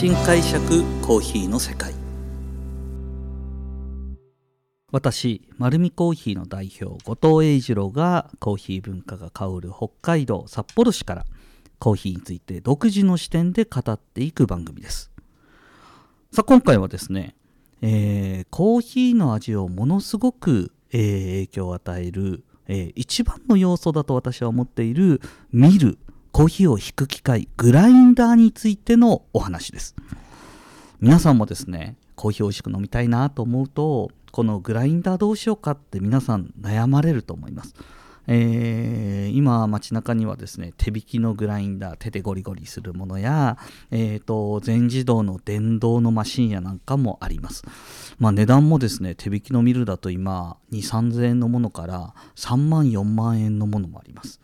新解釈コーヒーの世界。私丸るコーヒーの代表後藤英二郎がコーヒー文化が香る北海道札幌市からコーヒーについて独自の視点で語っていく番組です。さあ今回はですね、えー、コーヒーの味をものすごく、えー、影響を与える、えー、一番の要素だと私は思っている見るコーヒーを引く機械グラインダーについてのお話です。皆さんもですねコーヒー美味しく飲みたいなと思うとこのグラインダーどうしようかって皆さん悩まれると思います。えー、今街中にはですね手引きのグラインダー手でゴリゴリするものや、えーと、全自動の電動のマシンやなんかもあります、まあ、値段もですね手引きのミルだと今2 3 0 0 0円のものから3万4万円のものもあります。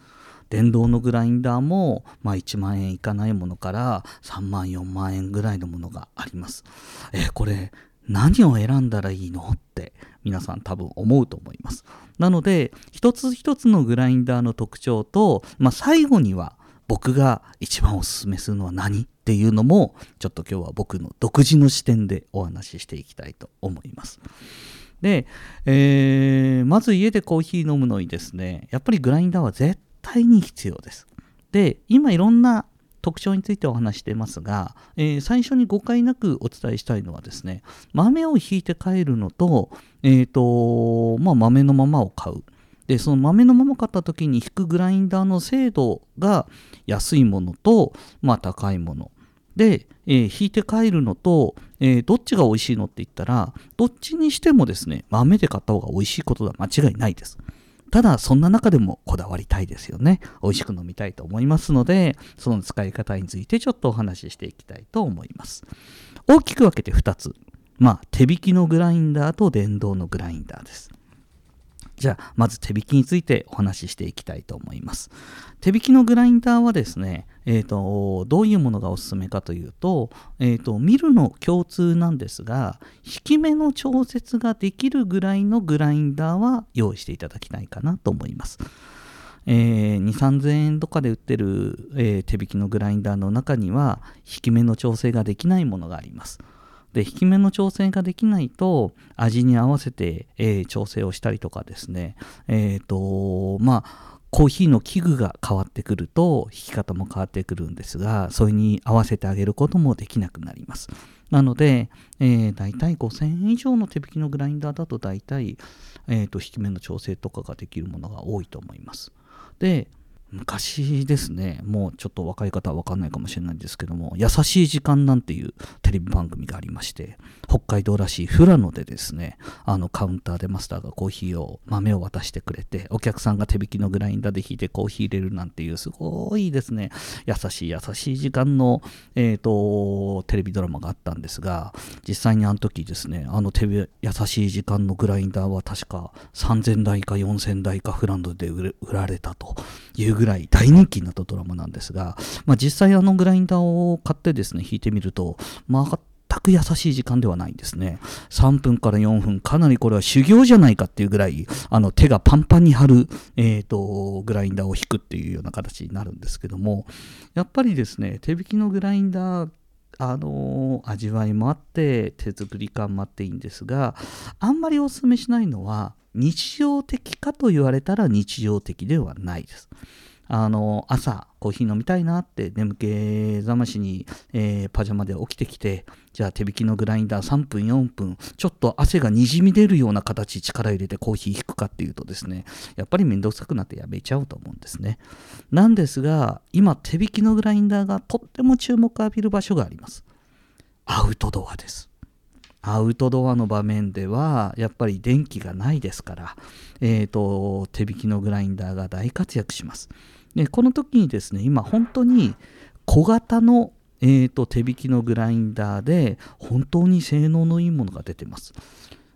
電動のグラインダーも、まあ、1万円いかないものから3万4万円ぐらいのものがあります。えー、これ何を選んだらいいの？って皆さん多分思うと思います。なので一つ一つのグラインダーの特徴と、まあ、最後には僕が一番おすすめするのは何？っていうのもちょっと今日は僕の独自の視点でお話ししていきたいと思います。で、えー、まず家でコーヒー飲むのにですねやっぱりグラインダーは絶対に必要です。で、今いろんな特徴についてお話してますが、えー、最初に誤解なくお伝えしたいのはですね、豆をひいて帰るのと、えっ、ー、と、まあ、豆のままを買う。で、その豆のまま買った時に引くグラインダーの精度が安いものと、まあ、高いもの。で、えー、引いて帰るのと、えー、どっちが美味しいのって言ったら、どっちにしてもですね、豆で買った方が美味しいことは間違いないです。ただ、そんな中でもこだわりたいですよね。美味しく飲みたいと思いますので、その使い方についてちょっとお話ししていきたいと思います。大きく分けて2つ。まあ、手引きのグラインダーと電動のグラインダーです。じゃあ、まず手引きについてお話ししていきたいと思います。手引きのグラインダーはですね、えーと、どういうものがおすすめかというと,、えーと、見るの共通なんですが引き目の調節ができるぐらいのグラインダーは用意していただきたいかなと思います。えー、2、3000円とかで売ってる、えー、手引きのグラインダーの中には引き目の調整ができないものがあります。で引き目の調整ができないと味に合わせて、えー、調整をしたりとかですね。えっ、とまあコーヒーの器具が変わってくると弾き方も変わってくるんですがそれに合わせてあげることもできなくなります。なので、えー、大体5000円以上の手引きのグラインダーだと大体、えーと、引き目の調整とかができるものが多いと思います。で昔ですね、もうちょっと若い方は分かんないかもしれないんですけども、優しい時間なんていうテレビ番組がありまして、北海道らしい富良野でですね、あのカウンターでマスターがコーヒーを、豆を渡してくれて、お客さんが手引きのグラインダーで引いてコーヒー入れるなんていう、すごいですね、優しい優しい時間の、えーと、テレビドラマがあったんですが、実際にあの時ですね、あの手優しい時間のグラインダーは確か3000台か4000台かフランドで売られたというぐらい大人気になったドラマなんですが、まあ、実際あのグラインダーを買ってですね、弾いてみると、まあ、全く優しい時間ではないんですね。3分から4分、かなりこれは修行じゃないかっていうぐらい、あの手がパンパンに張る、えーと、グラインダーを弾くっていうような形になるんですけども、やっぱりですね、手引きのグラインダーあのー、味わいもあって手作り感もあっていいんですがあんまりおすすめしないのは日常的かと言われたら日常的ではないです。あの朝コーヒー飲みたいなって眠気覚ましに、えー、パジャマで起きてきてじゃあ手引きのグラインダー3分4分ちょっと汗がにじみ出るような形力入れてコーヒー引くかっていうとですねやっぱりめんどくさくなってやめちゃうと思うんですね。なんですが今手引きのグラインダーがとっても注目を浴びる場所があります。アウトドアです。アウトドアの場面ではやっぱり電気がないですから、えーと、手引きのグラインダーが大活躍します。でこの時にですね今本当に小型の、えーと、手引きのグラインダーで本当に性能のいいものが出てます。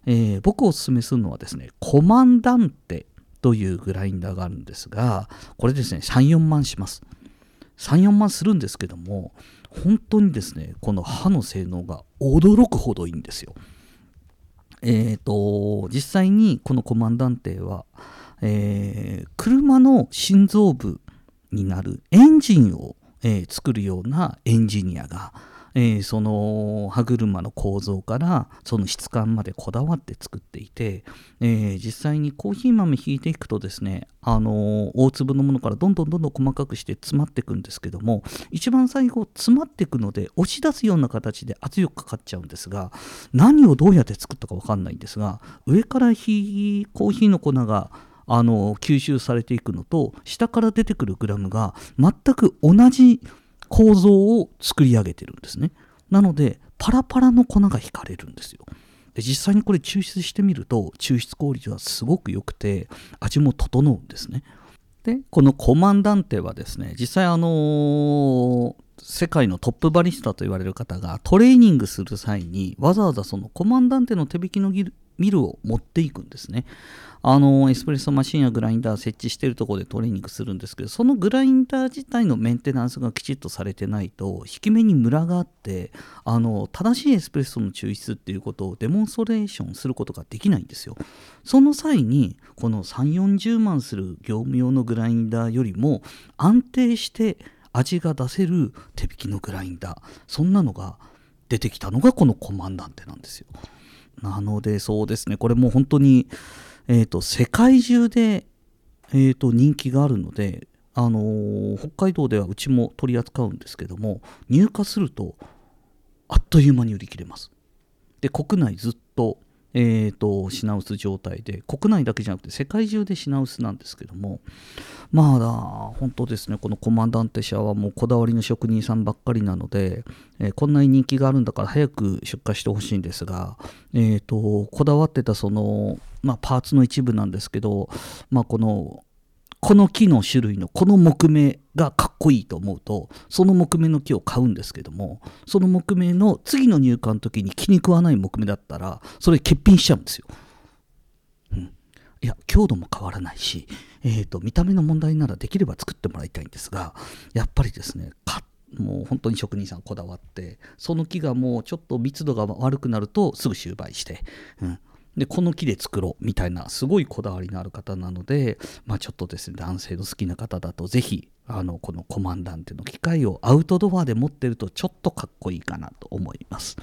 えー、僕おすすめするのはですねコマンダンテというグラインダーがあるんですがこれですね34万します。34万するんですけども本当にですねこの刃の性能が驚くほどいいんですよ。えーと、実際にこのコマンダンテは、えー、車の心臓部になるエンジンを、えー、作るようなエンジニアが、えー、その歯車の構造からその質感までこだわって作っていて、えー、実際にコーヒー豆引いていくとですね、あの大粒のものからどんどんどんどん細かくして詰まっていくんですけども一番最後詰まっていくので押し出すような形で圧力かかっちゃうんですが何をどうやって作ったか分かんないんですが上からひコーヒーの粉があの吸収されていくのと下から出てくるグラムが全く同じ構造を作り上げてるんですね。なのでパラパラの粉が引かれるんですよ。で実際にこれ抽出してみると抽出効率はすごく良くて味も整うんですね。でこのコマンダンテはですね実際あのー、世界のトップバリスタと言われる方がトレーニングする際にわざわざそのコマンダンテの手引きのミルを持っていくんですね。あのエスプレッソマシンやグラインダー設置してるところでトレーニングするんですけどそのグラインダー自体のメンテナンスがきちっとされてないと引き目にムラがあってあの正しいエスプレッソの抽出っていうことをデモンストレーションすることができないんですよ。その際にこの3 4 0万する業務用のグラインダーよりも安定して味が出せる手引きのグラインダーそんなのが出てきたのがこのコマンダンテなんですよ。なのでそうですね。これもう本当にえーと、世界中で、えーと、人気があるので、あのー、北海道ではうちも取り扱うんですけども入荷するとあっという間に売り切れます。で国内ずっと,、えーと、品薄状態で国内だけじゃなくて世界中で品薄なんですけどもまあ本当ですねこのコマンダンテ社はもうこだわりの職人さんばっかりなので、えー、こんなに人気があるんだから早く出荷してほしいんですが、えーとこだわってたそのまあ、パーツの一部なんですけど、まあ、このこの木の種類のこの木目がかっこいいと思うとその木目の木を買うんですけどもその木目の次の入荷の時に気に食わない木目だったらそれ欠品しちゃうんですよ。うん、いや強度も変わらないし、えーと、見た目の問題ならできれば作ってもらいたいんですがやっぱりですねもう本当に職人さんこだわってその木がもうちょっと密度が悪くなるとすぐ終売して、うん、でこの木で作ろうみたいなすごいこだわりのある方なので、まあ、ちょっとですね男性の好きな方だと是非あのこのコマンダンテの機械をアウトドアで持ってるとちょっとかっこいいかなと思います。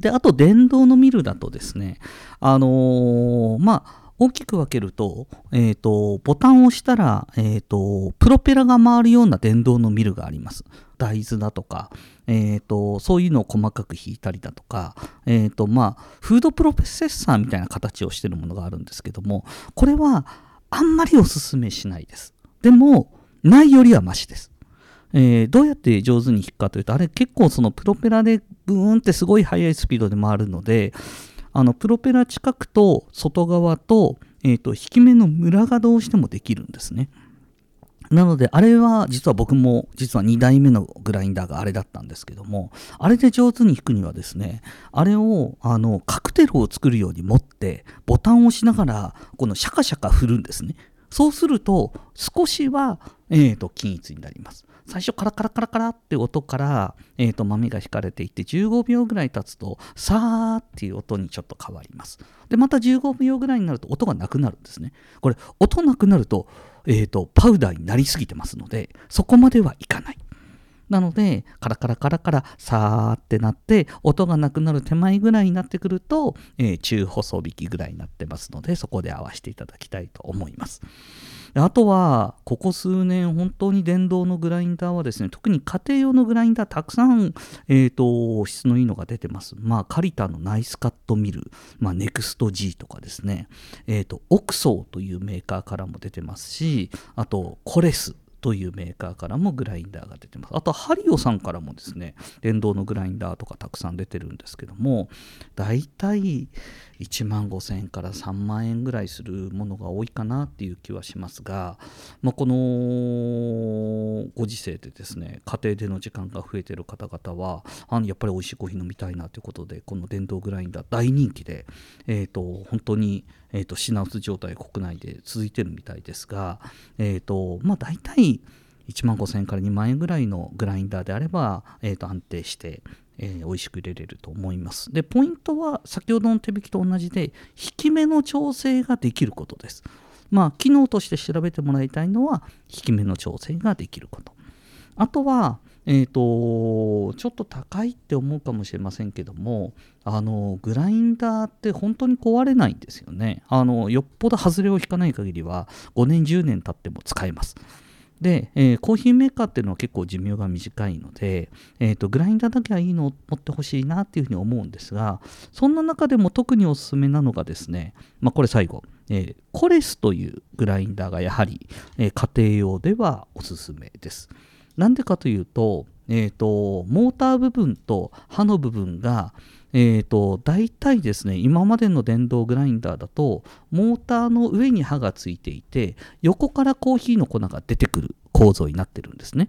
であと電動のミルだとですねあのー、まあ大きく分けると,、えーと、ボタンを押したら、えーとプロペラが回るような電動のミルがあります。大豆だとか、えーと、そういうのを細かく引いたりだとか、えーとまあ、フードプロセッサーみたいな形をしているものがあるんですけどもこれはあんまりおすすめしないですでもないよりはマシですえー、どうやって上手に引くかというとあれ結構そのプロペラでブーンってすごい速いスピードで回るのであのプロペラ近くと外側と,、えーと引き目のムラがどうしてもできるんですね。なので、あれは実は僕も実は2代目のグラインダーがあれだったんですけども、あれで上手に弾くにはですね、あれをあのカクテルを作るように持って、ボタンを押しながら、このシャカシャカ振るんですね。そうすると、少しは、えーと、均一になります。最初カラカラカラカラって音から、えーと、豆が引かれていって15秒ぐらい経つとさーっていう音にちょっと変わりますでまた15秒ぐらいになると音がなくなるんですねこれ音なくなるとえーと、パウダーになりすぎてますのでそこまではいかない。なのでカラカラカラカラさーってなって音がなくなる手前ぐらいになってくると、えー、中細引きぐらいになってますのでそこで合わせていただきたいと思います。あとは、ここ数年、本当に電動のグラインダーはですね、特に家庭用のグラインダー、たくさん、えーと、質のいいのが出てます。まあ、カリタのナイスカットミル、まあ、ネクスト G とかですね、えーと、オクソーというメーカーからも出てますし、あと、コレスというメーカーからもグラインダーが出てます。あと、ハリオさんからもですね、電動のグラインダーとかたくさん出てるんですけども、大体、1万5000円から3万円ぐらいするものが多いかなっていう気はしますが、まあ、このご時世でですね家庭での時間が増えてる方々はあのやっぱり美味しいコーヒー飲みたいなということでこの電動グラインダー大人気で、えーと、本当に、えーと、品薄状態国内で続いてるみたいですが、えーとまあ、大体1万5000円から2万円ぐらいのグラインダーであれば、えー、と安定してえー、美味しく入れれると思います。で、ポイントは先ほどの手引きと同じで、引き目の調整ができることです。まあ、機能として調べてもらいたいのは、引き目の調整ができること。あとは、えーと、ちょっと高いって思うかもしれませんけどもあのグラインダーって本当に壊れないんですよね。あのよっぽど外れを引かない限りは5年10年経っても使えます。で、えー、コーヒーメーカーっていうのは結構寿命が短いので、えーと、グラインダーだけはいいのを持ってほしいなっていうふうに思うんですがそんな中でも特におすすめなのがですね、まあ、これ最後、えー、コレスというグラインダーがやはり、えー、家庭用ではおすすめです。なんでかというと,、えーと、モーター部分と刃の部分が、えーと、大体ですね今までの電動グラインダーだとモーターの上に刃がついていて横からコーヒーの粉が出てくる構造になってるんですね。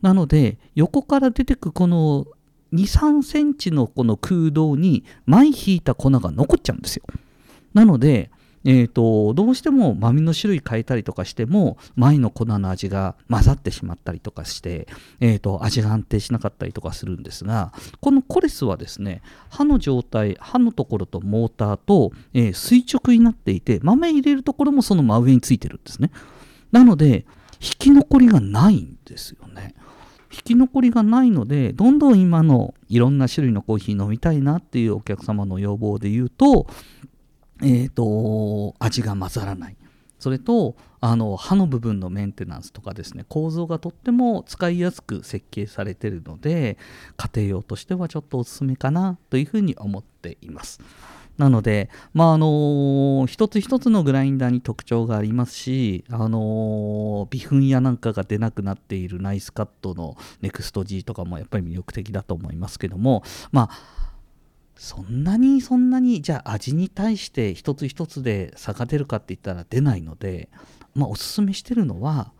なので横から出てくこの23センチのこの空洞に前引いた粉が残っちゃうんですよ。なのでえーと、どうしても豆の種類変えたりとかしても前の粉の味が混ざってしまったりとかして、えーと、味が安定しなかったりとかするんですがこのコレスはですね刃の状態刃のところとモーターと、えー、垂直になっていて豆入れるところもその真上についてるんですね。なので引き残りがないんですよね。引き残りがないのでどんどん今のいろんな種類のコーヒー飲みたいなっていうお客様の要望で言うとえーと、味が混ざらないそれとあの刃の部分のメンテナンスとかですね構造がとっても使いやすく設計されてるので家庭用としてはちょっとおすすめかなというふうに思っています。なので、まああのー、一つ一つのグラインダーに特徴がありますし、あのー、微粉やなんかが出なくなっているナイスカットのネクスト G とかもやっぱり魅力的だと思いますけども、まあそんなにそんなにじゃあ味に対して一つ一つで差が出るかって言ったら出ないので、まあ、おすすめしてるのは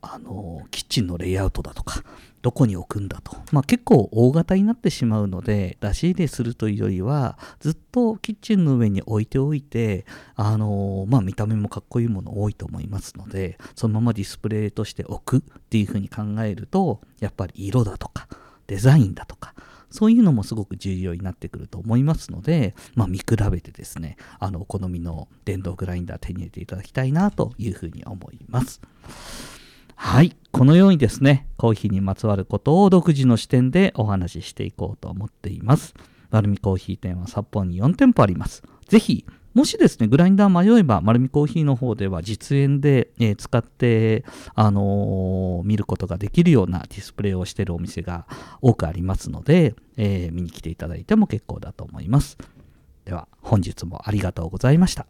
あのキッチンのレイアウトだとかどこに置くんだと、まあ、結構大型になってしまうので出し入れするというよりはずっとキッチンの上に置いておいてあの、まあ、見た目もかっこいいもの多いと思いますのでそのままディスプレイとして置くっていうふうに考えるとやっぱり色だとかデザインだとかそういうのもすごく重要になってくると思いますので、まあ、見比べてですね、あの、お好みの電動グラインダー手に入れていただきたいなというふうに思います。はい。このようにですね、コーヒーにまつわることを独自の視点でお話ししていこうと思っています。丸ルコーヒー店は札幌に4店舗あります。ぜひもしですね、グラインダー迷えば、丸るコーヒーの方では実演で、えー、使って、あのー、見ることができるようなディスプレイをしているお店が多くありますので、えー、見に来ていただいても結構だと思います。では、本日もありがとうございました。